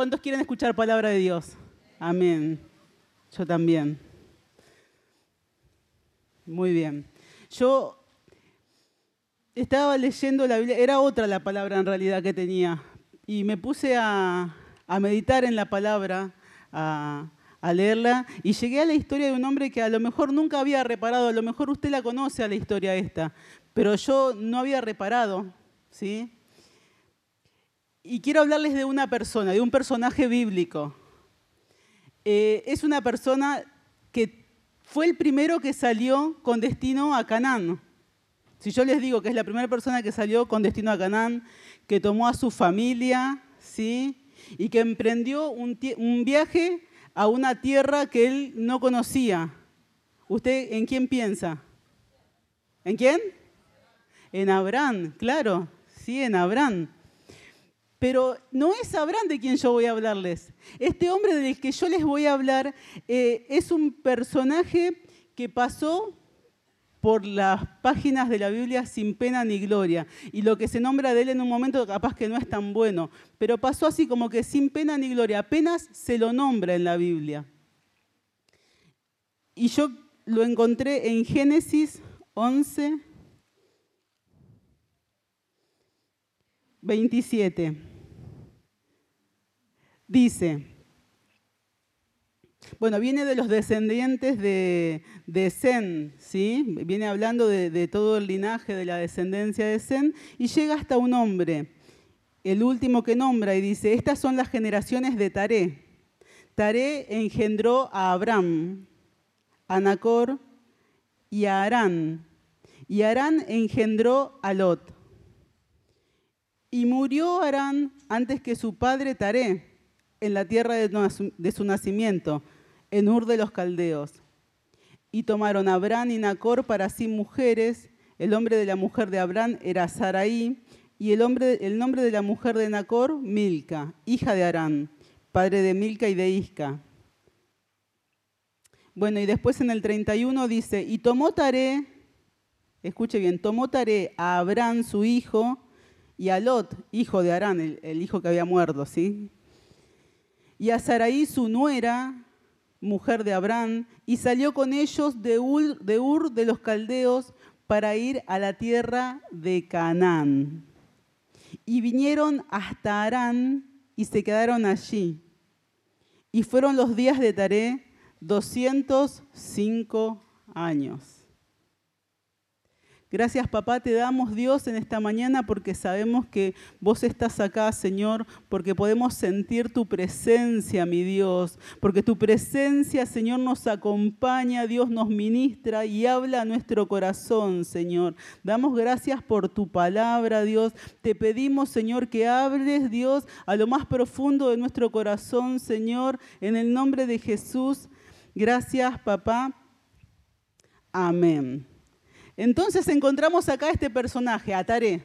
¿Cuántos quieren escuchar palabra de Dios? Amén. Yo también. Muy bien. Yo estaba leyendo la Biblia, era otra la palabra en realidad que tenía, y me puse a, meditar en la palabra, a, a, leerla, y llegué a la historia de un hombre que a lo mejor nunca había reparado, a lo mejor usted la conoce a la historia esta, pero yo no había reparado, ¿sí? Y quiero hablarles de una persona, de un personaje bíblico. Eh, es una persona que fue el primero que salió con destino a Canaán. Si yo les digo que es la primera persona que salió con destino a Canaán, que tomó a su familia, ¿sí? Y que emprendió un, un viaje a una tierra que él no conocía. ¿Usted en quién piensa? ¿En quién? En Abraham, claro, sí, en Abraham. Pero no es Abraham de quien yo voy a hablarles. Este hombre del que yo les voy a hablar eh, es un personaje que pasó por las páginas de la Biblia sin pena ni gloria. Y lo que se nombra de él en un momento capaz que no es tan bueno, pero pasó así como que sin pena ni gloria, apenas se lo nombra en la Biblia. Y yo lo encontré en Génesis 11, 27 dice, bueno, viene de los descendientes de, de Zen, ¿sí? Viene hablando de, todo el linaje de la descendencia de Zen y llega hasta un hombre, el último que nombra, y dice, estas son las generaciones de Taré. Taré engendró a Abraham, a Nacor y a Arán. Y Arán engendró a Lot. Y murió Arán antes que su padre Taré en la tierra de su nacimiento, en Ur de los Caldeos. Y tomaron a Abraham y Nacor para sí mujeres. El nombre de la mujer de Abraham era Saraí, y el, el nombre de la mujer de Nacor, Milca, hija de Arán, padre de Milca y de Isca. Bueno, y después en el 31 dice, y tomó Taré, escuche bien, tomó Taré a Abraham su hijo y a Lot, hijo de Arán, el hijo que había muerto, ¿sí? Y a Saraí su nuera, mujer de Abraham, y salió con ellos de Ur, de los Caldeos para ir a la tierra de Canaán. Y vinieron hasta Arán y se quedaron allí. Y fueron los días de Taré 205 años. Gracias papá, te damos Dios en esta mañana porque sabemos que vos estás acá, Señor, porque podemos sentir tu presencia, mi Dios, porque tu presencia, Señor, nos acompaña, Dios nos ministra y habla a nuestro corazón, Señor. Damos gracias por tu palabra, Dios. Te pedimos, Señor, que hables, Dios, a lo más profundo de nuestro corazón, Señor, en el nombre de Jesús. Gracias, papá. Amén. Entonces encontramos acá este personaje, a Taré.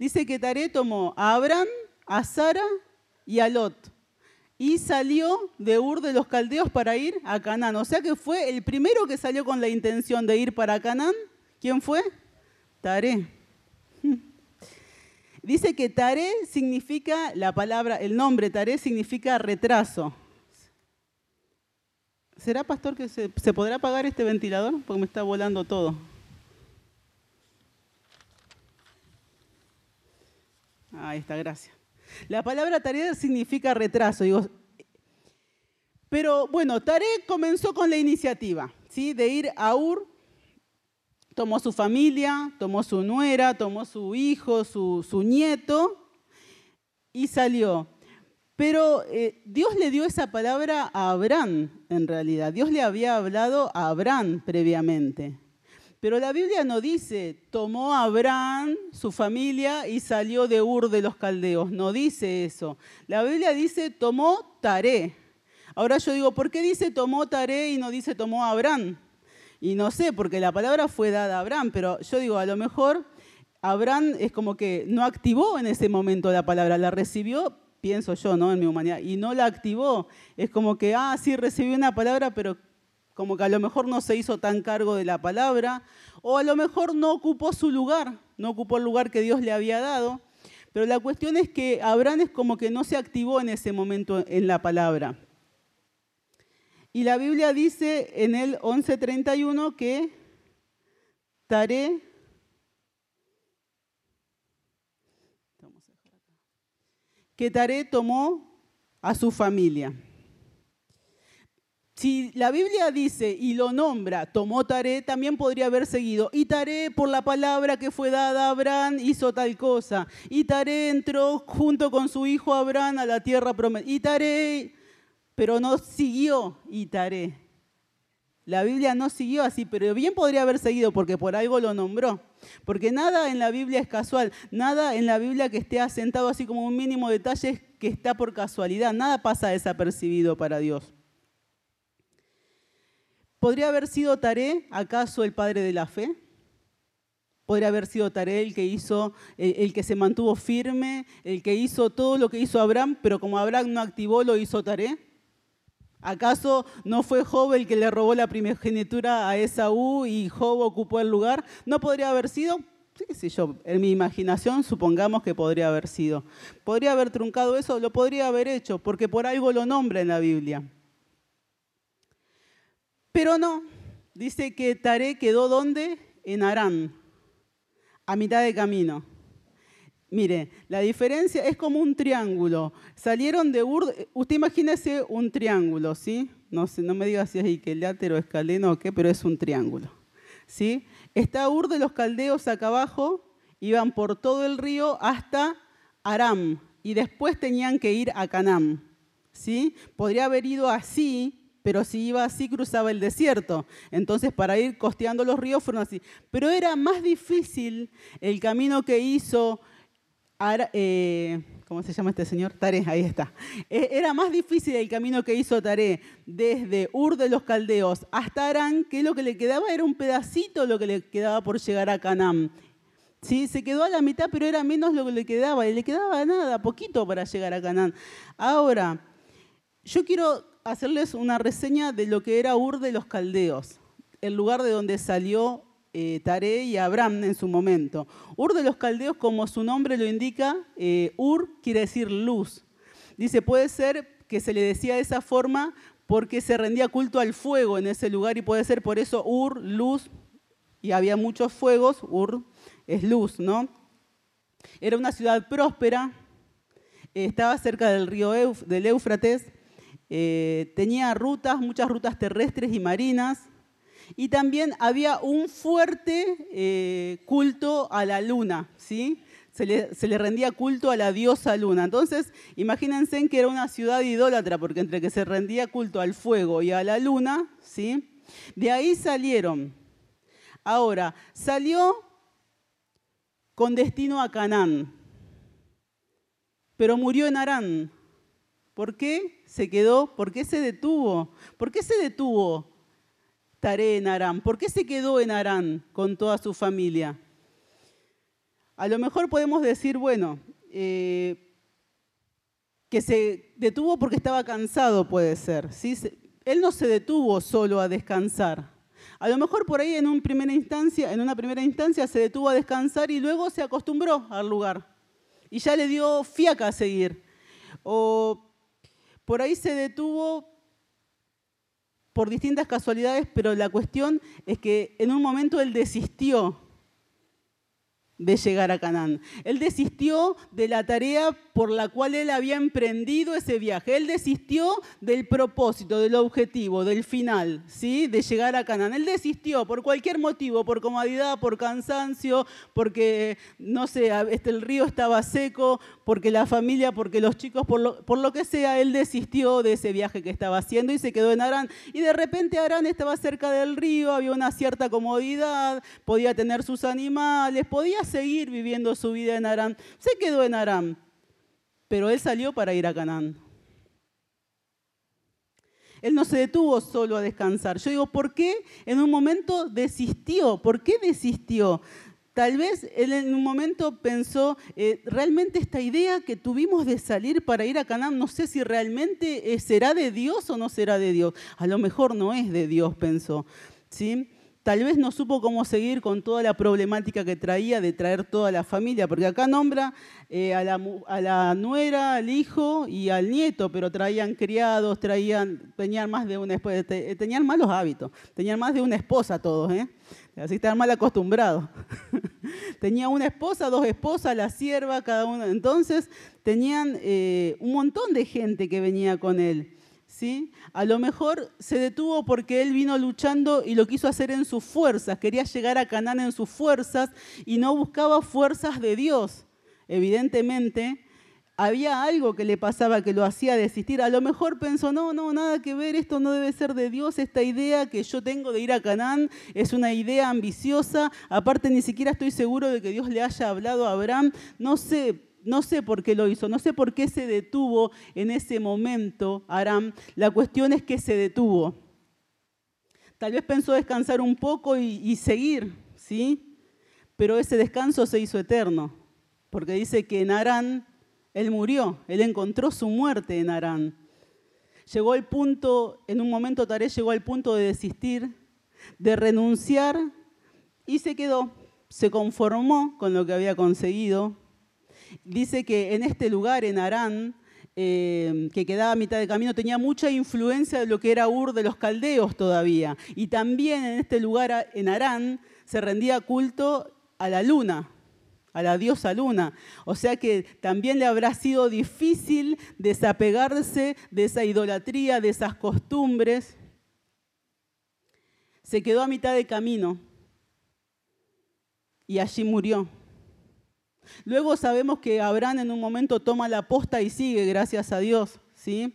Dice que Taré tomó a Abraham, a Sara y a Lot y salió de Ur de los Caldeos para ir a Canaán. O sea que fue el primero que salió con la intención de ir para Canaán. ¿Quién fue? Taré. Dice que Taré significa, la palabra, el nombre Taré significa retraso. ¿Será, pastor, que se, se podrá apagar este ventilador? Porque me está volando todo. Ahí está, gracias. La palabra tarea significa retraso. Digo, pero bueno, Taré comenzó con la iniciativa ¿sí? de ir a Ur. Tomó su familia, tomó su nuera, tomó su hijo, su, nieto y salió. Pero eh, Dios le dio esa palabra a Abraham, en realidad. Dios le había hablado a Abraham previamente. Pero la Biblia no dice, tomó a Abraham, su familia, y salió de Ur de los Caldeos. No dice eso. La Biblia dice, tomó Taré. Ahora yo digo, ¿por qué dice tomó Taré y no dice tomó a Abraham? Y no sé, porque la palabra fue dada a Abraham, pero yo digo, a lo mejor Abraham es como que no activó en ese momento la palabra, la recibió, pienso yo, ¿no? En mi humanidad, y no la activó. Es como que, ah, sí, recibí una palabra, pero como que a lo mejor no se hizo tan cargo de la palabra, o a lo mejor no ocupó su lugar, no ocupó el lugar que Dios le había dado. Pero la cuestión es que Abraham es como que no se activó en ese momento en la palabra. Y la Biblia dice en el 11:31 que Taré que Taré tomó a su familia. Si la Biblia dice y lo nombra, tomó Taré, también podría haber seguido. Y Taré, por la palabra que fue dada a Abraham, hizo tal cosa. Y Taré entró junto con su hijo Abraham a la tierra prometida. Y Taré, pero no siguió y Taré. La Biblia no siguió así, pero bien podría haber seguido porque por algo lo nombró. Porque nada en la Biblia es casual, nada en la Biblia que esté asentado así como un mínimo detalle que está por casualidad, nada pasa desapercibido para Dios. ¿Podría haber sido Taré acaso el padre de la fe? ¿Podría haber sido Taré el que hizo, el, que se mantuvo firme, el que hizo todo lo que hizo Abraham, pero como Abraham no activó, lo hizo Taré? ¿Acaso no fue Job el que le robó la primogenitura a Esaú y Job ocupó el lugar? ¿No podría haber sido? Sí, yo, en mi imaginación supongamos que podría haber sido. ¿Podría haber truncado eso? Lo podría haber hecho, porque por algo lo nombra en la Biblia. Pero no, dice que Taré quedó donde? En Arán, a mitad de camino. Mire, la diferencia es como un triángulo. Salieron de Ur, usted imagínese un triángulo, ¿sí? No, sé, no me diga si es equilátero, escaleno o qué, pero es un triángulo. ¿sí? Está Ur de los caldeos acá abajo, iban por todo el río hasta Aram y después tenían que ir a Canaán. ¿sí? Podría haber ido así, pero si iba así cruzaba el desierto. Entonces para ir costeando los ríos fueron así. Pero era más difícil el camino que hizo, eh, ¿cómo se llama este señor? Taré, ahí está. E, era más difícil el camino que hizo Taré desde Ur de los Caldeos hasta Arán, que lo que le quedaba era un pedacito lo que le quedaba por llegar a Canaán. Sí, se quedó a la mitad, pero era menos lo que le quedaba, y le quedaba nada, poquito para llegar a Canaán. Ahora, yo quiero hacerles una reseña de lo que era Ur de los Caldeos, el lugar de donde salió eh, y Abraham en su momento. Ur de los Caldeos, como su nombre lo indica, eh, Ur quiere decir luz. Dice, puede ser que se le decía de esa forma porque se rendía culto al fuego en ese lugar y puede ser por eso Ur, luz, y había muchos fuegos, Ur es luz, ¿no? Era una ciudad próspera, estaba cerca del río del Éufrates, eh, tenía rutas, muchas rutas terrestres y marinas, y también había un fuerte eh, culto a la luna, ¿sí? Se le, rendía culto a la diosa luna. Entonces, imagínense que era una ciudad idólatra, porque entre que se rendía culto al fuego y a la luna, ¿sí? De ahí salieron. Ahora, salió con destino a Canaán, pero murió en Arán. ¿Por qué se quedó? ¿Por qué se detuvo? ¿Por qué se detuvo Taré en Arán? ¿Por qué se quedó en Arán con toda su familia? A lo mejor podemos decir, bueno, eh, que se detuvo porque estaba cansado, puede ser. Él no se detuvo solo a descansar. A lo mejor por ahí en, una primera instancia, en una primera instancia se detuvo a descansar y luego se acostumbró al lugar. Y ya le dio fiaca a seguir. O por ahí se detuvo por distintas casualidades, pero la cuestión es que en un momento él desistió de llegar a Canaán. Él desistió de la tarea por la cual él había emprendido ese viaje. Él desistió del propósito, del objetivo, del final, ¿sí? De llegar a Canaán. Él desistió por cualquier motivo, por comodidad, por cansancio, porque, no sé, el río estaba seco, porque la familia, porque los chicos, por lo, por lo que sea, él desistió de ese viaje que estaba haciendo y se quedó en Arán. Y de repente Arán estaba cerca del río, había una cierta comodidad, podía tener sus animales, podía seguir viviendo su vida en Arán. Se quedó en Arán pero él salió para ir a Canaán. Él no se detuvo solo a descansar. Yo digo, ¿por qué en un momento desistió? ¿Por qué desistió? Tal vez él en un momento pensó, eh, realmente esta idea que tuvimos de salir para ir a Canaán, no sé si realmente eh, será de Dios o no será de Dios. A lo mejor no es de Dios, pensó. ¿sí? Tal vez no supo cómo seguir con toda la problemática que traía de traer toda la familia, porque acá nombra eh, a, la, nuera, al hijo y al nieto, pero traían criados, traían, tenían más de una esposa, tenían malos hábitos, tenían más de una esposa todos, ¿eh? así estaban mal acostumbrados. Tenía una esposa, dos esposas, la sierva, cada uno. Entonces tenían eh, un montón de gente que venía con él. ¿Sí? A lo mejor se detuvo porque él vino luchando y lo quiso hacer en sus fuerzas, quería llegar a Canaán en sus fuerzas y no buscaba fuerzas de Dios. Evidentemente, había algo que le pasaba que lo hacía desistir. A lo mejor pensó, no, no, nada que ver, esto no debe ser de Dios, esta idea que yo tengo de ir a Canaán es una idea ambiciosa, aparte ni siquiera estoy seguro de que Dios le haya hablado a Abraham, no sé, no sé por qué lo hizo, no sé por qué se detuvo en ese momento Aram. La cuestión es que se detuvo. Tal vez pensó descansar un poco y, seguir, ¿sí? Pero ese descanso se hizo eterno, porque dice que en Arán él murió, él encontró su muerte en Arán. Llegó al punto, en un momento Taré llegó al punto de desistir, de renunciar y se quedó, se conformó con lo que había conseguido, dice que en este lugar, en Arán, eh, que quedaba a mitad de camino, tenía mucha influencia de lo que era Ur de los caldeos todavía. Y también en este lugar, en Arán, se rendía culto a la luna, a la diosa luna. O sea que también le habrá sido difícil desapegarse de esa idolatría, de esas costumbres. Se quedó a mitad de camino y allí murió. Luego sabemos que Abraham en un momento toma la posta y sigue, gracias a Dios, ¿sí?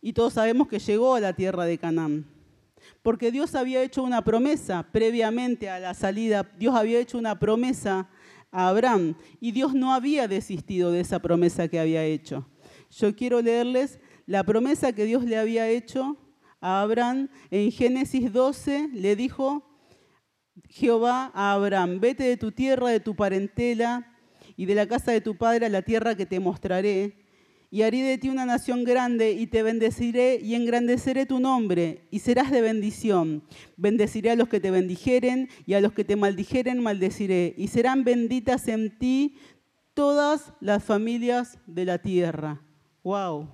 Y todos sabemos que llegó a la tierra de Canaán. Porque Dios había hecho una promesa previamente a la salida, Dios había hecho una promesa a Abraham y Dios no había desistido de esa promesa que había hecho. Yo quiero leerles la promesa que Dios le había hecho a Abraham en Génesis 12, le dijo, Jehová a Abraham, vete de tu tierra, de tu parentela y de la casa de tu padre a la tierra que te mostraré, y haré de ti una nación grande, y te bendeciré y engrandeceré tu nombre, y serás de bendición. Bendeciré a los que te bendijeren, y a los que te maldijeren maldeciré, y serán benditas en ti todas las familias de la tierra. ¡Wow!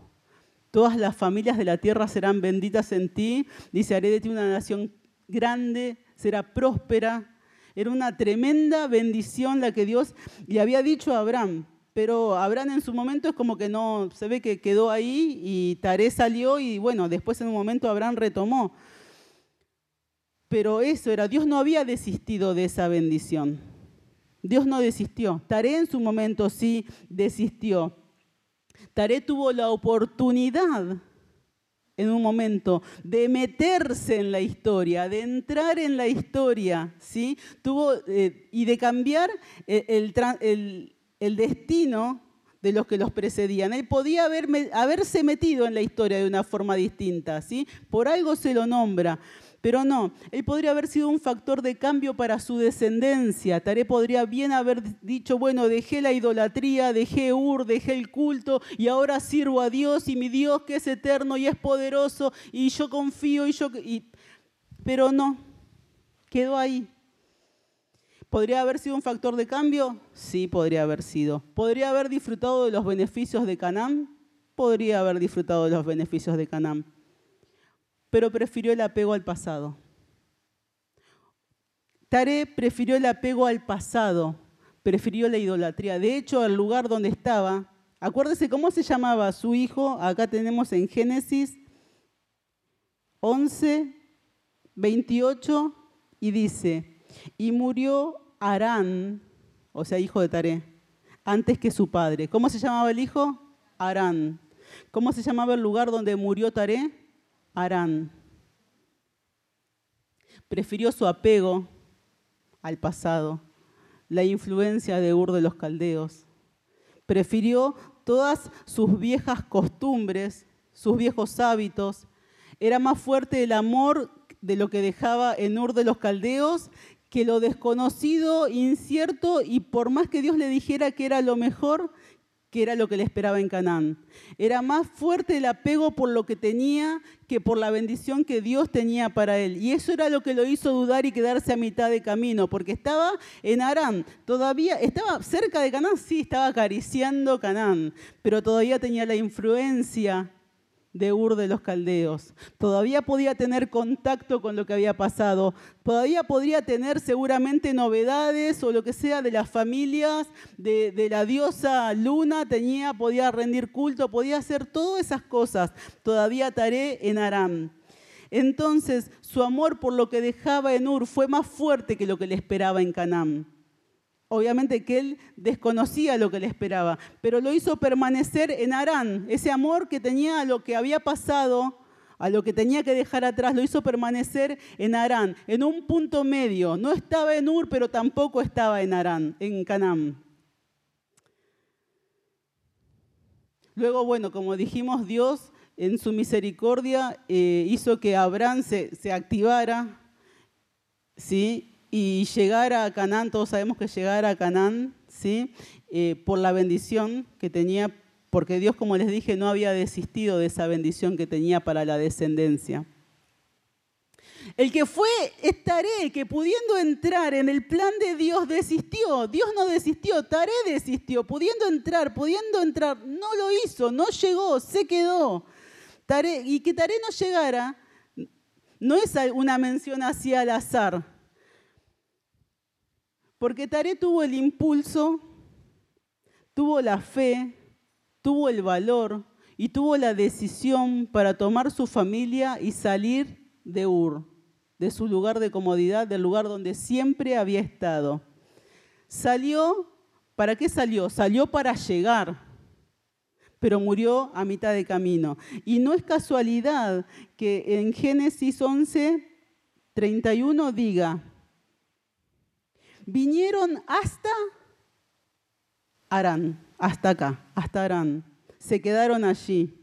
Todas las familias de la tierra serán benditas en ti. Dice, haré de ti una nación grande, será próspera. Era una tremenda bendición la que Dios le había dicho a Abraham. Pero Abraham en su momento es como que no, se ve que quedó ahí y Taré salió y bueno, después en un momento Abraham retomó. Pero eso era, Dios no había desistido de esa bendición. Dios no desistió. Taré en su momento sí desistió. Taré tuvo la oportunidad en un momento de meterse en la historia, de entrar en la historia, ¿sí? Tuvo, eh, y de cambiar el, el, destino de los que los precedían. Él podía haberse metido en la historia de una forma distinta, ¿sí? Por algo se lo nombra. Pero no, él podría haber sido un factor de cambio para su descendencia. Taré podría bien haber dicho, bueno, dejé la idolatría, dejé Ur, dejé el culto y ahora sirvo a Dios y mi Dios que es eterno y es poderoso y yo confío y yo... Pero no, quedó ahí. ¿Podría haber sido un factor de cambio? Sí, podría haber sido. ¿Podría haber disfrutado de los beneficios de Canaán? Podría haber disfrutado de los beneficios de Canaán pero prefirió el apego al pasado. Taré prefirió el apego al pasado, prefirió la idolatría. De hecho, el lugar donde estaba, acuérdese cómo se llamaba su hijo, acá tenemos en Génesis 11, 28, y dice, y murió Arán, o sea, hijo de Taré, antes que su padre. ¿Cómo se llamaba el hijo? Arán. ¿Cómo se llamaba el lugar donde murió Taré? Arán. Prefirió su apego al pasado, la influencia de Ur de los Caldeos. Prefirió todas sus viejas costumbres, sus viejos hábitos. Era más fuerte el amor de lo que dejaba en Ur de los Caldeos que lo desconocido, incierto, y por más que Dios le dijera que era lo mejor, que era lo que le esperaba en Canaán. Era más fuerte el apego por lo que tenía que por la bendición que Dios tenía para él. Y eso era lo que lo hizo dudar y quedarse a mitad de camino, porque estaba en Arán, todavía estaba cerca de Canaán, sí, estaba acariciando Canaán, pero todavía tenía la influencia de Ur de los Caldeos. Todavía podía tener contacto con lo que había pasado. Todavía podría tener seguramente novedades o lo que sea de las familias, de, la diosa Luna, tenía, podía rendir culto, podía hacer todas esas cosas. Todavía Taré en Aram. Entonces su amor por lo que dejaba en Ur fue más fuerte que lo que le esperaba en Canaán. Obviamente que él desconocía lo que le esperaba, pero lo hizo permanecer en Arán. Ese amor que tenía a lo que había pasado, a lo que tenía que dejar atrás, lo hizo permanecer en Arán, en un punto medio. No estaba en Ur, pero tampoco estaba en Arán, en Canaán. Luego, bueno, como dijimos, Dios en su misericordia eh, hizo que Abraham se, se activara, ¿sí? Y llegar a Canaán, todos sabemos que llegar a Canaán, ¿sí? Eh, por la bendición que tenía, porque Dios, como les dije, no había desistido de esa bendición que tenía para la descendencia. El que fue Taré, que pudiendo entrar en el plan de Dios desistió. Dios no desistió, Taré desistió. Pudiendo entrar, pudiendo entrar, no lo hizo, no llegó, se quedó. Y que Taré no llegara no es una mención hacia al azar, porque Taré tuvo el impulso, tuvo la fe, tuvo el valor y tuvo la decisión para tomar su familia y salir de Ur, de su lugar de comodidad, del lugar donde siempre había estado. Salió, ¿para qué salió? Salió para llegar, pero murió a mitad de camino. Y no es casualidad que en Génesis 11, 31 diga, vinieron hasta Arán, hasta acá, hasta Arán. Se quedaron allí.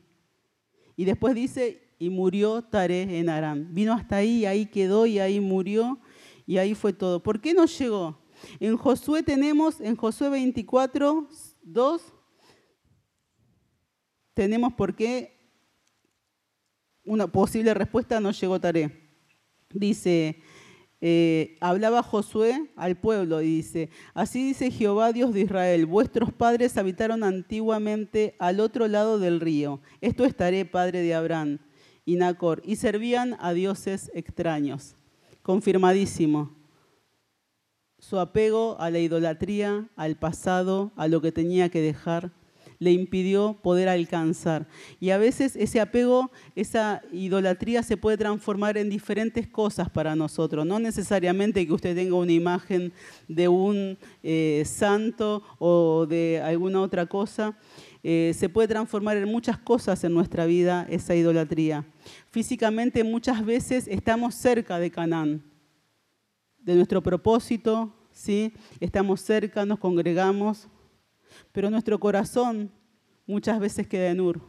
Y después dice, y murió Taré en Arán. Vino hasta ahí, ahí quedó y ahí murió y ahí fue todo. ¿Por qué no llegó? En Josué tenemos, en Josué 24, 2, tenemos por qué una posible respuesta no llegó Taré. Dice, eh, hablaba Josué al pueblo y dice, así dice Jehová Dios de Israel, vuestros padres habitaron antiguamente al otro lado del río, esto estaré padre de Abraham y Nacor, y servían a dioses extraños. Confirmadísimo. Su apego a la idolatría, al pasado, a lo que tenía que dejar, le impidió poder alcanzar. Y a veces ese apego, esa idolatría se puede transformar en diferentes cosas para nosotros. No necesariamente que usted tenga una imagen de un eh, santo o de alguna otra cosa. Eh, se puede transformar en muchas cosas en nuestra vida esa idolatría. Físicamente muchas veces estamos cerca de Canaán, de nuestro propósito, ¿sí? estamos cerca, nos congregamos, pero nuestro corazón muchas veces queda en Ur,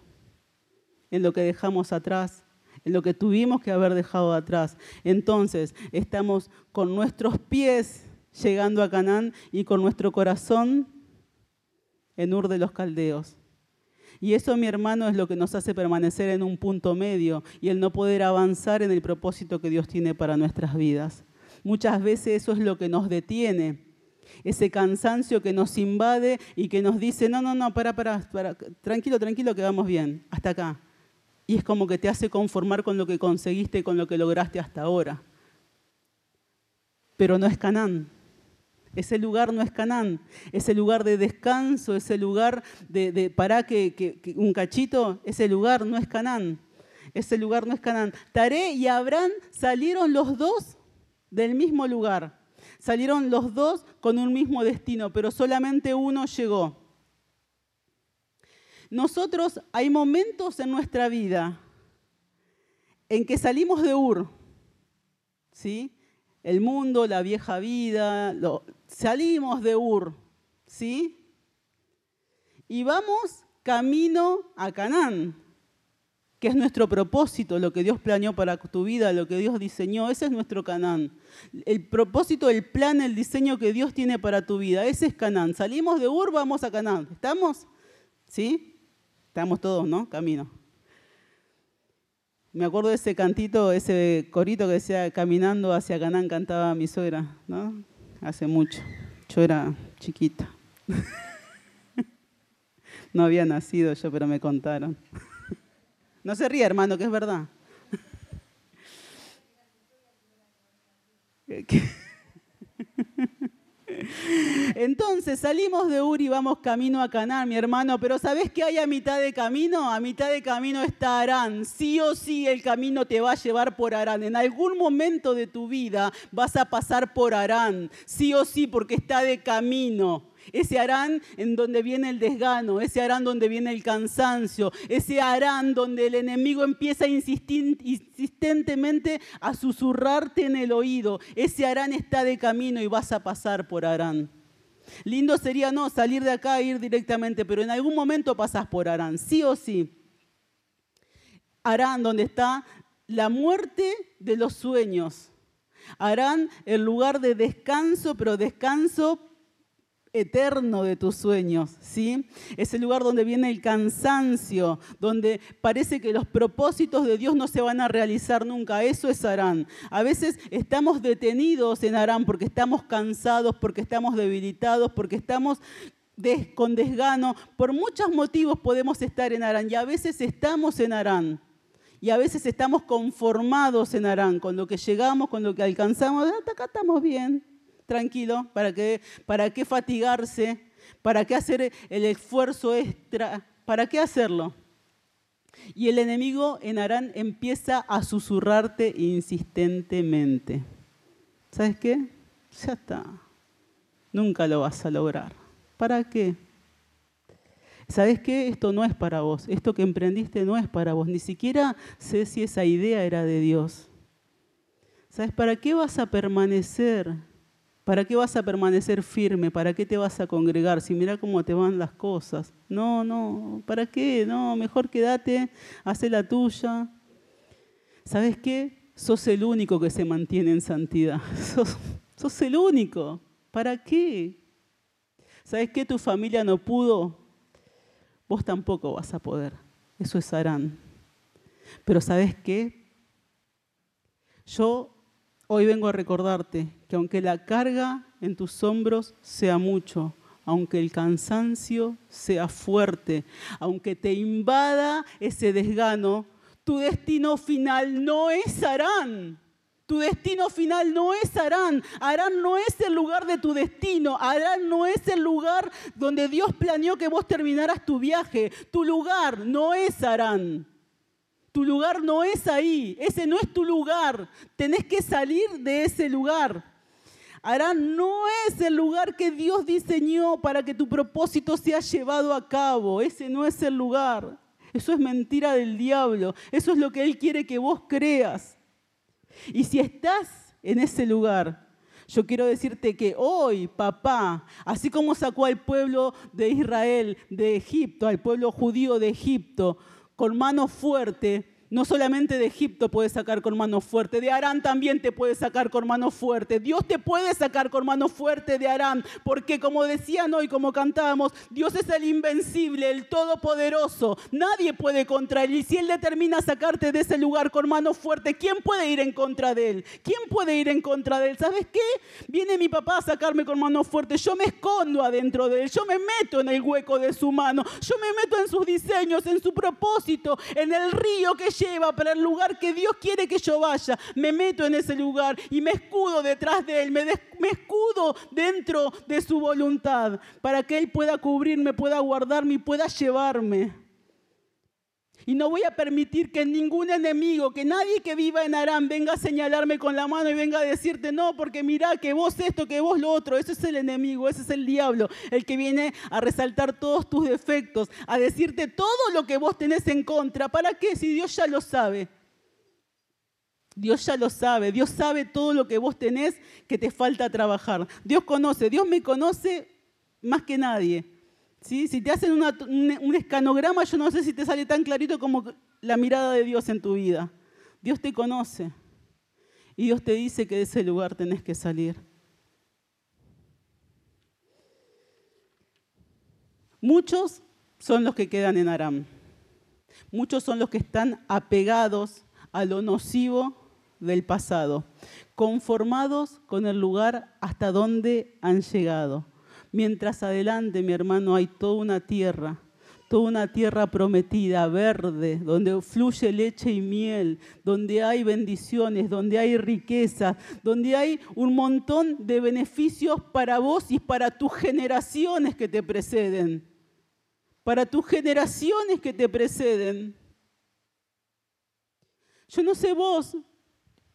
en lo que dejamos atrás, en lo que tuvimos que haber dejado atrás. Entonces, estamos con nuestros pies llegando a Canaán y con nuestro corazón en Ur de los Caldeos. Y eso, mi hermano, es lo que nos hace permanecer en un punto medio y el no poder avanzar en el propósito que Dios tiene para nuestras vidas. Muchas veces eso es lo que nos detiene ese cansancio que nos invade y que nos dice, no, no, no, para, para, tranquilo, tranquilo, que vamos bien, hasta acá. Y es como que te hace conformar con lo que conseguiste, con lo que lograste hasta ahora. Pero no es Canaán. Ese lugar no es Canaán. Ese lugar de descanso, ese lugar de, para que, un cachito, ese lugar no es Canaán. Ese lugar no es Canaán. Taré y Abraham salieron los dos del mismo lugar. Salieron los dos con un mismo destino, pero solamente uno llegó. Nosotros hay momentos en nuestra vida en que salimos de Ur, ¿sí? El mundo, la vieja vida, salimos de Ur, ¿sí? Y vamos camino a Canaán que es nuestro propósito, lo que Dios planeó para tu vida, lo que Dios diseñó, ese es nuestro Canaán. El propósito, el plan, el diseño que Dios tiene para tu vida, ese es Canaán. Salimos de Ur, vamos a Canaán. ¿Estamos? ¿Sí? Estamos todos, ¿no? Camino. Me acuerdo de ese cantito, ese corito que decía, caminando hacia Canaán, cantaba mi suegra, ¿no? Hace mucho. Yo era chiquita. no había nacido yo, pero me contaron. No se ríe, hermano, que es verdad. Entonces salimos de Uri y vamos camino a Canaán, mi hermano, pero ¿sabes qué hay a mitad de camino? A mitad de camino está Arán. Sí o sí el camino te va a llevar por Arán. En algún momento de tu vida vas a pasar por Arán. Sí o sí, porque está de camino. Ese Arán en donde viene el desgano, ese Arán donde viene el cansancio, ese Arán donde el enemigo empieza insistentemente a susurrarte en el oído. Ese Arán está de camino y vas a pasar por Arán. Lindo sería no salir de acá e ir directamente, pero en algún momento pasás por Arán, sí o sí. Arán, donde está la muerte de los sueños. Arán, el lugar de descanso, pero descanso eterno de tus sueños, ¿sí? Es el lugar donde viene el cansancio, donde parece que los propósitos de Dios no se van a realizar nunca. Eso es Arán. A veces estamos detenidos en Arán porque estamos cansados, porque estamos debilitados, porque estamos con desgano. Por muchos motivos podemos estar en Arán y a veces estamos en Arán. Y a veces estamos conformados en Arán, con lo que llegamos, con lo que alcanzamos. Hasta acá estamos bien tranquilo, ¿para qué, ¿para qué fatigarse? ¿Para qué hacer el esfuerzo extra? ¿Para qué hacerlo? Y el enemigo en Arán empieza a susurrarte insistentemente. ¿Sabes qué? Ya está. Nunca lo vas a lograr. ¿Para qué? ¿Sabes qué? Esto no es para vos. Esto que emprendiste no es para vos. Ni siquiera sé si esa idea era de Dios. ¿Sabes para qué vas a permanecer ¿Para qué vas a permanecer firme? ¿Para qué te vas a congregar? Si mira cómo te van las cosas. No, no, ¿para qué? No, mejor quédate, hace la tuya. ¿Sabes qué? Sos el único que se mantiene en santidad. Sos, sos el único. ¿Para qué? ¿Sabes qué? Tu familia no pudo. Vos tampoco vas a poder. Eso es Arán. Pero ¿sabes qué? Yo Hoy vengo a recordarte que aunque la carga en tus hombros sea mucho, aunque el cansancio sea fuerte, aunque te invada ese desgano, tu destino final no es Arán. Tu destino final no es Arán. Arán no es el lugar de tu destino. Arán no es el lugar donde Dios planeó que vos terminaras tu viaje. Tu lugar no es Arán. Tu lugar no es ahí, ese no es tu lugar. Tenés que salir de ese lugar. Arán no es el lugar que Dios diseñó para que tu propósito sea llevado a cabo. Ese no es el lugar. Eso es mentira del diablo. Eso es lo que Él quiere que vos creas. Y si estás en ese lugar, yo quiero decirte que hoy, papá, así como sacó al pueblo de Israel de Egipto, al pueblo judío de Egipto, con mano fuerte, no solamente de Egipto puedes sacar con mano fuerte, de Arán también te puede sacar con mano fuerte. Dios te puede sacar con mano fuerte de Arán, porque como decían hoy, como cantábamos, Dios es el invencible, el todopoderoso. Nadie puede contra él. Y si él determina sacarte de ese lugar con mano fuerte, ¿quién puede ir en contra de él? ¿Quién puede ir en contra de él? ¿Sabes qué? Viene mi papá a sacarme con mano fuerte. Yo me escondo adentro de él. Yo me meto en el hueco de su mano. Yo me meto en sus diseños, en su propósito, en el río que lleva para el lugar que Dios quiere que yo vaya. Me meto en ese lugar y me escudo detrás de Él, me, me escudo dentro de su voluntad para que Él pueda cubrirme, pueda guardarme y pueda llevarme. Y no voy a permitir que ningún enemigo, que nadie que viva en Aram venga a señalarme con la mano y venga a decirte, no, porque mira que vos esto, que vos lo otro. Ese es el enemigo, ese es el diablo, el que viene a resaltar todos tus defectos, a decirte todo lo que vos tenés en contra. ¿Para qué? Si Dios ya lo sabe. Dios ya lo sabe, Dios sabe todo lo que vos tenés que te falta trabajar. Dios conoce, Dios me conoce más que nadie. Si te hacen un, escanograma, yo no sé si te sale tan clarito como la mirada de Dios en tu vida. Dios te conoce. Y Dios te dice que de ese lugar tenés que salir. Muchos son los que quedan en Aram. Muchos son los que están apegados a lo nocivo del pasado, conformados con el lugar hasta donde han llegado. Mientras adelante, mi hermano, hay toda una tierra, toda una tierra prometida, verde, donde fluye leche y miel, donde hay bendiciones, donde hay riqueza, donde hay un montón de beneficios para vos y para tus generaciones que te preceden. Para tus generaciones que te preceden. Yo no sé vos,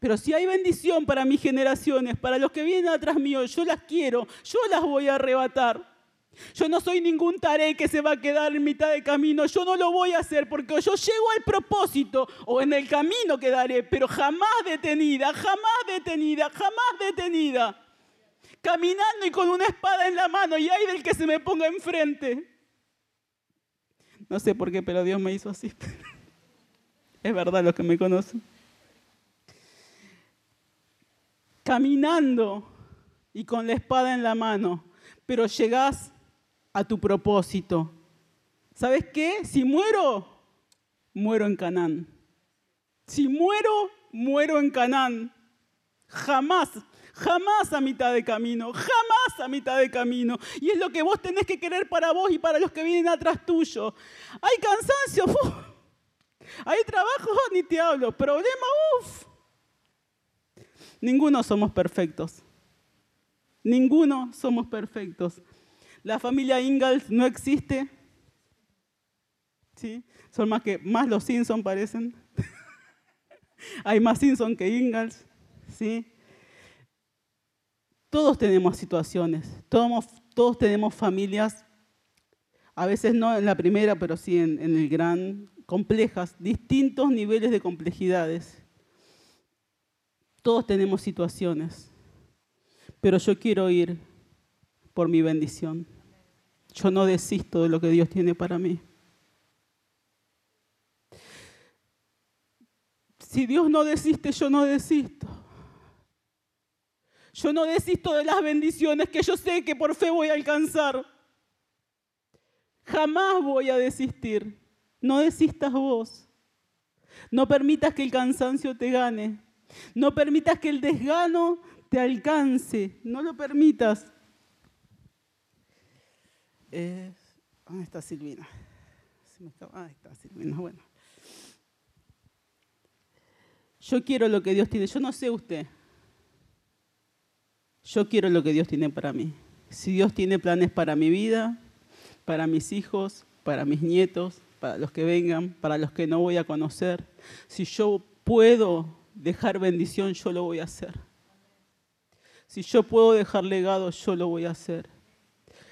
pero si hay bendición para mis generaciones, para los que vienen atrás mío, yo las quiero, yo las voy a arrebatar. Yo no soy ningún taré que se va a quedar en mitad de camino. Yo no lo voy a hacer porque yo llego al propósito o en el camino quedaré, pero jamás detenida, jamás detenida, jamás detenida. Caminando y con una espada en la mano y hay del que se me ponga enfrente. No sé por qué, pero Dios me hizo así. Es verdad los que me conocen. Caminando y con la espada en la mano, pero llegás a tu propósito. ¿Sabes qué? Si muero, muero en Canaán. Si muero, muero en Canaán. Jamás, jamás a mitad de camino, jamás a mitad de camino. Y es lo que vos tenés que querer para vos y para los que vienen atrás tuyo. Hay cansancio, hay trabajo, ni te hablo. Problema, uff. Ninguno somos perfectos. Ninguno somos perfectos. La familia Ingalls no existe. ¿Sí? Son más que más los Simpson parecen. Hay más Simpson que Ingalls. ¿Sí? Todos tenemos situaciones, todos, todos tenemos familias, a veces no en la primera, pero sí en, en el gran, complejas, distintos niveles de complejidades. Todos tenemos situaciones, pero yo quiero ir por mi bendición. Yo no desisto de lo que Dios tiene para mí. Si Dios no desiste, yo no desisto. Yo no desisto de las bendiciones que yo sé que por fe voy a alcanzar. Jamás voy a desistir. No desistas vos. No permitas que el cansancio te gane. No permitas que el desgano te alcance. No lo permitas. ¿Dónde está Silvina? Ahí está Silvina. Bueno. Yo quiero lo que Dios tiene. Yo no sé usted. Yo quiero lo que Dios tiene para mí. Si Dios tiene planes para mi vida, para mis hijos, para mis nietos, para los que vengan, para los que no voy a conocer, si yo puedo dejar bendición, yo lo voy a hacer. Si yo puedo dejar legado, yo lo voy a hacer.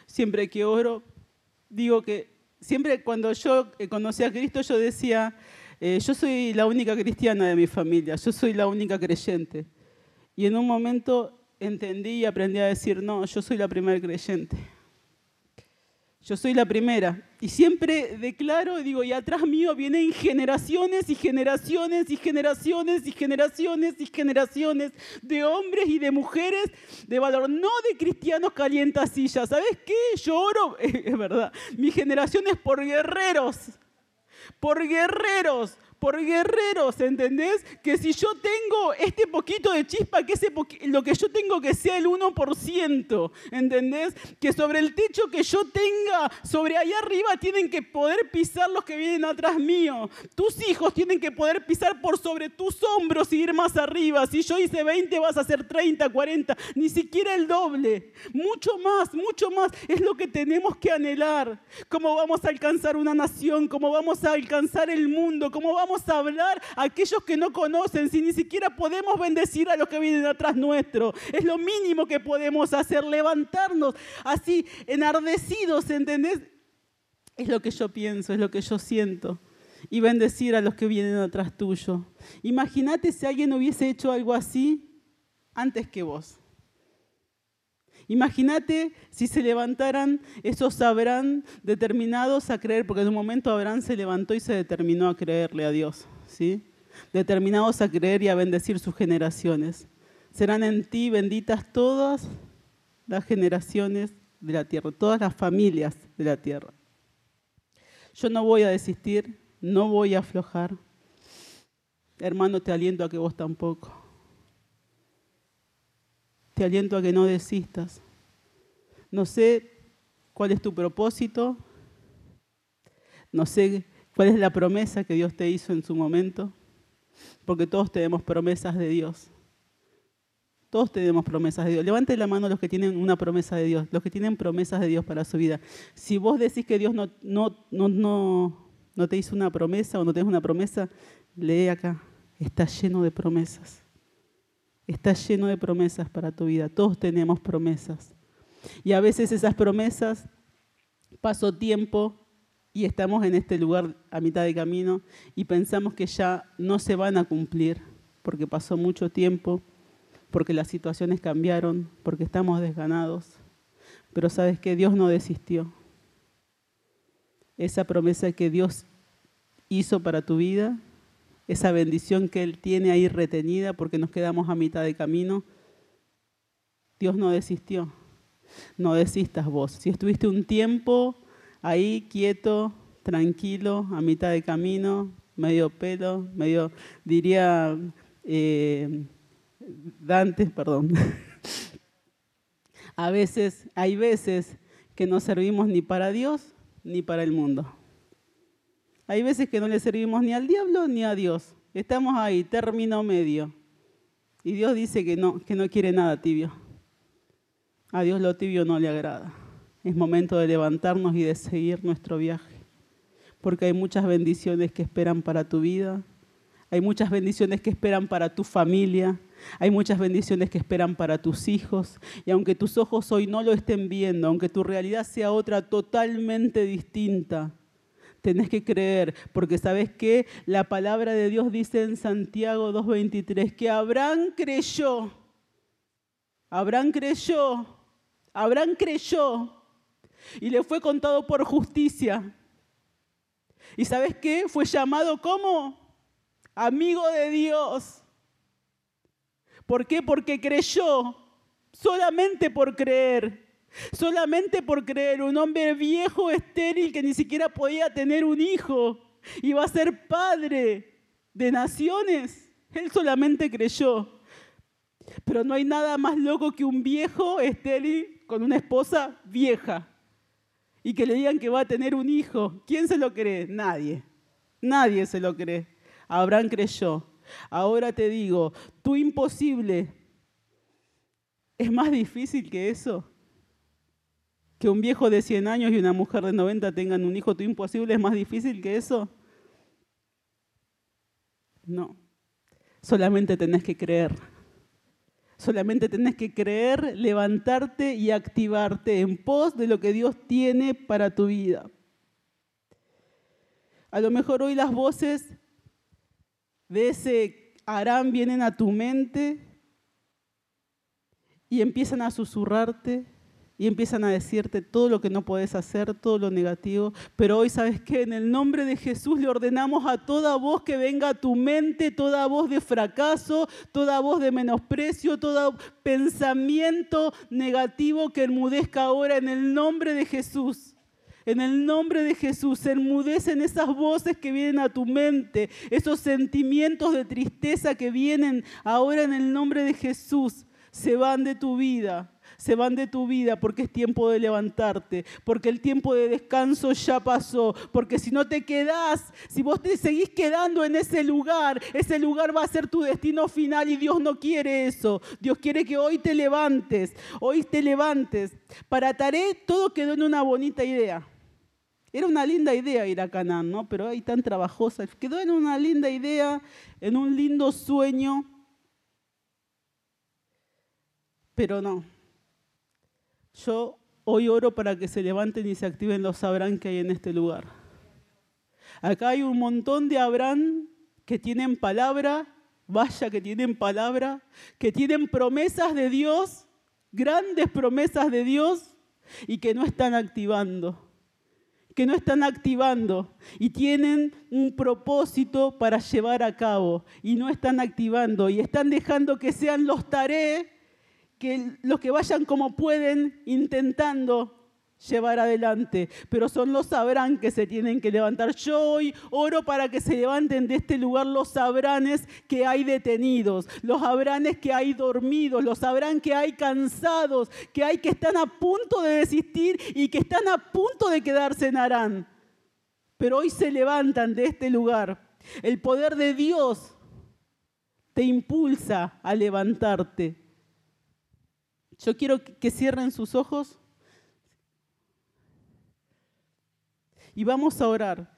Siempre que oro, digo que siempre cuando yo conocí a Cristo, yo decía, eh, yo soy la única cristiana de mi familia, yo soy la única creyente. Y en un momento entendí y aprendí a decir, no, yo soy la primera creyente. Yo soy la primera. Y siempre declaro, digo, y atrás mío vienen generaciones y generaciones y generaciones y generaciones y generaciones de hombres y de mujeres de valor, no de cristianos calientasillas. ¿Sabes qué? Yo oro, es verdad, mi generación es por guerreros, por guerreros, por guerreros, ¿entendés? Que si yo tengo este poquito de chispa, que ese lo que yo tengo que sea el 1%, ¿entendés? Que sobre el techo que yo tenga, sobre allá arriba tienen que poder pisar los que vienen atrás mío. Tus hijos tienen que poder pisar por sobre tus hombros y ir más arriba. Si yo hice 20, vas a hacer 30, 40, ni siquiera el doble. Mucho más, mucho más. Es lo que tenemos que anhelar. ¿Cómo vamos a alcanzar una nación? ¿Cómo vamos a alcanzar el mundo? ¿Cómo vamos a hablar a aquellos que no conocen, si ni siquiera podemos bendecir a los que vienen atrás nuestro? Es lo mínimo que podemos hacer, levantarnos así enardecidos, ¿entendés? Es lo que yo pienso, es lo que yo siento. Y bendecir a los que vienen atrás tuyo. Imagínate si alguien hubiese hecho algo así antes que vos. Imagínate si se levantaran esos Abraham determinados a creer, porque en un momento Abraham se levantó y se determinó a creerle a Dios, ¿sí? Determinados a creer y a bendecir sus generaciones. Serán en ti benditas todas las generaciones de la tierra, todas las familias de la tierra. Yo no voy a desistir, no voy a aflojar. Hermano, te aliento a que vos tampoco. Te aliento a que no desistas. No sé cuál es tu propósito, no sé cuál es la promesa que Dios te hizo en su momento, porque todos tenemos promesas de Dios. Todos tenemos promesas de Dios. Levante la mano los que tienen una promesa de Dios, los que tienen promesas de Dios para su vida. Si vos decís que Dios no, no, no, no, no te hizo una promesa o no tenés una promesa, lee acá. Está lleno de promesas. Está lleno de promesas para tu vida. Todos tenemos promesas. Y a veces esas promesas, pasó tiempo y estamos en este lugar a mitad de camino y pensamos que ya no se van a cumplir porque pasó mucho tiempo porque las situaciones cambiaron, porque estamos desganados. Pero sabes que Dios no desistió. Esa promesa que Dios hizo para tu vida, esa bendición que Él tiene ahí retenida porque nos quedamos a mitad de camino, Dios no desistió. No desistas vos. Si estuviste un tiempo ahí quieto, tranquilo, a mitad de camino, medio pelo, medio, diría... Eh, Dante, perdón. A veces, hay veces que no servimos ni para Dios ni para el mundo. Hay veces que no le servimos ni al diablo ni a Dios. Estamos ahí, término medio. Y Dios dice que no, que no quiere nada tibio. A Dios lo tibio no le agrada. Es momento de levantarnos y de seguir nuestro viaje. Porque hay muchas bendiciones que esperan para tu vida. Hay muchas bendiciones que esperan para tu familia. Hay muchas bendiciones que esperan para tus hijos y aunque tus ojos hoy no lo estén viendo, aunque tu realidad sea otra totalmente distinta, tenés que creer, porque sabes que la palabra de Dios dice en Santiago 2.23 que Abraham creyó, Abraham creyó, Abraham creyó y le fue contado por justicia. ¿Y sabes qué? Fue llamado como amigo de Dios. ¿Por qué? Porque creyó, solamente por creer. Solamente por creer, un hombre viejo, estéril, que ni siquiera podía tener un hijo, iba a ser padre de naciones. Él solamente creyó. Pero no hay nada más loco que un viejo estéril con una esposa vieja y que le digan que va a tener un hijo. ¿Quién se lo cree? Nadie. Nadie se lo cree. Abraham creyó. Ahora te digo, tu imposible es más difícil que eso. Que un viejo de 100 años y una mujer de 90 tengan un hijo, imposible es más difícil que eso. No, solamente tenés que creer. Solamente tenés que creer, levantarte y activarte en pos de lo que Dios tiene para tu vida. A lo mejor hoy las voces de ese Aram vienen a tu mente y empiezan a susurrarte y empiezan a decirte todo lo que no puedes hacer, todo lo negativo. Pero hoy, ¿sabes qué? En el nombre de Jesús le ordenamos a toda voz que venga a tu mente, toda voz de fracaso, toda voz de menosprecio, todo pensamiento negativo que enmudezca ahora en el nombre de Jesús. En el nombre de Jesús, enmudecen esas voces que vienen a tu mente, esos sentimientos de tristeza que vienen ahora en el nombre de Jesús, se van de tu vida se van de tu vida porque es tiempo de levantarte, porque el tiempo de descanso ya pasó, porque si no te quedás, si vos te seguís quedando en ese lugar, ese lugar va a ser tu destino final y Dios no quiere eso. Dios quiere que hoy te levantes, hoy te levantes. Para Taré todo quedó en una bonita idea. Era una linda idea ir a Canaán, ¿no? Pero ahí tan trabajosa. Quedó en una linda idea, en un lindo sueño. Pero no. Yo hoy oro para que se levanten y se activen los Abraham que hay en este lugar. Acá hay un montón de Abraham que tienen palabra, vaya que tienen palabra, que tienen promesas de Dios, grandes promesas de Dios y que no están activando que no están activando y tienen un propósito para llevar a cabo y no están activando y están dejando que sean los taré, que los que vayan como pueden intentando llevar adelante, pero son los sabrán que se tienen que levantar. Yo hoy oro para que se levanten de este lugar los sabranes que hay detenidos, los sabranes que hay dormidos, los sabrán que hay cansados, que hay que están a punto de desistir y que están a punto de quedarse en Arán. Pero hoy se levantan de este lugar. El poder de Dios te impulsa a levantarte. Yo quiero que cierren sus ojos. y vamos a orar.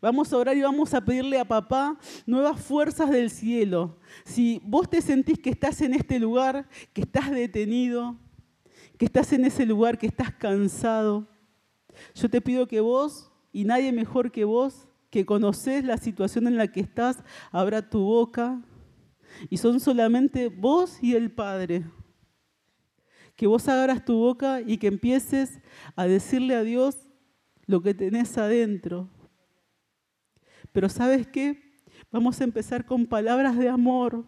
Vamos a orar y vamos a pedirle a papá nuevas fuerzas del cielo. Si vos te sentís que estás en este lugar, que estás detenido, que estás en ese lugar, que estás cansado, yo te pido que vos, y nadie mejor que vos, que conoces la situación en la que estás, abra tu boca. Y son solamente vos y el Padre que vos abras tu boca y que empieces a decirle a Dios lo que tenés adentro. Pero ¿sabes qué? Vamos a empezar con palabras de amor,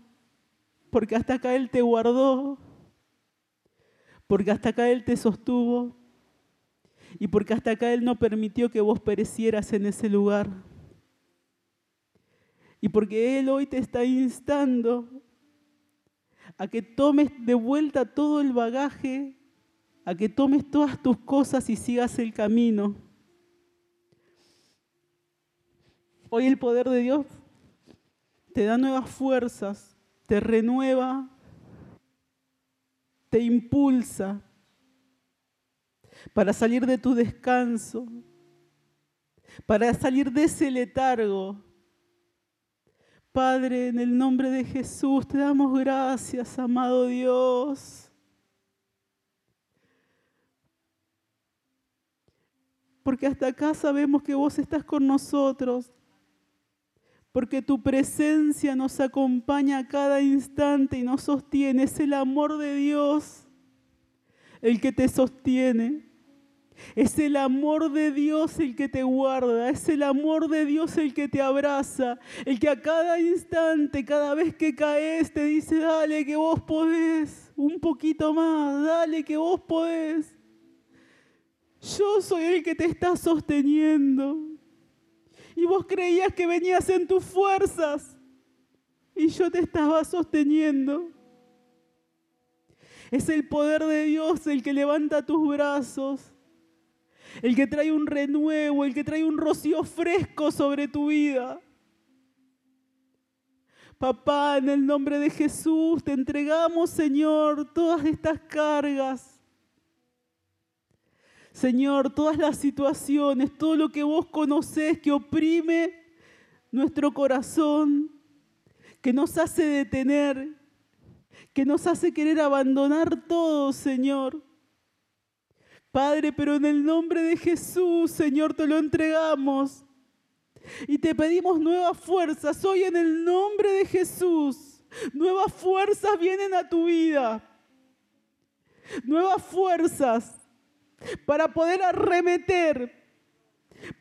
porque hasta acá Él te guardó, porque hasta acá Él te sostuvo y porque hasta acá Él no permitió que vos perecieras en ese lugar. Y porque Él hoy te está instando a que tomes de vuelta todo el bagaje, a que tomes todas tus cosas y sigas el camino. Hoy el poder de Dios te da nuevas fuerzas, te renueva, te impulsa para salir de tu descanso, para salir de ese letargo Padre, en el nombre de Jesús te damos gracias, amado Dios. Porque hasta acá sabemos que vos estás con nosotros. Porque tu presencia nos acompaña a cada instante y nos sostiene. Es el amor de Dios el que te sostiene. Es el amor de Dios el que te guarda, es el amor de Dios el que te abraza, el que a cada instante, cada vez que caes, te dice, dale que vos podés, un poquito más, dale que vos podés. Yo soy el que te está sosteniendo. Y vos creías que venías en tus fuerzas y yo te estaba sosteniendo. Es el poder de Dios el que levanta tus brazos el que trae un renuevo, el que trae un rocío fresco sobre tu vida. Papá, en el nombre de Jesús te entregamos, Señor, todas estas cargas. Señor, todas las situaciones, todo lo que vos conocés que oprime nuestro corazón, que nos hace detener, que nos hace querer abandonar todo, Señor. Padre, pero en el nombre de Jesús, Señor, te lo entregamos. Y te pedimos nuevas fuerzas. Hoy en el nombre de Jesús, nuevas fuerzas vienen a tu vida. Nuevas fuerzas para poder arremeter,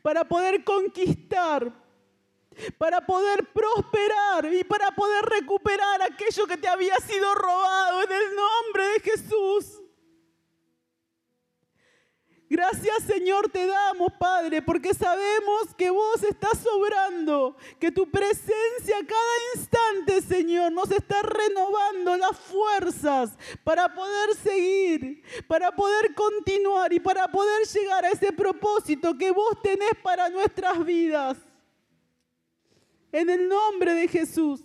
para poder conquistar, para poder prosperar y para poder recuperar aquello que te había sido robado en el nombre de Jesús. Gracias Señor te damos, Padre, porque sabemos que vos estás sobrando, que tu presencia cada instante, Señor, nos está renovando las fuerzas para poder seguir, para poder continuar y para poder llegar a ese propósito que vos tenés para nuestras vidas. En el nombre de Jesús.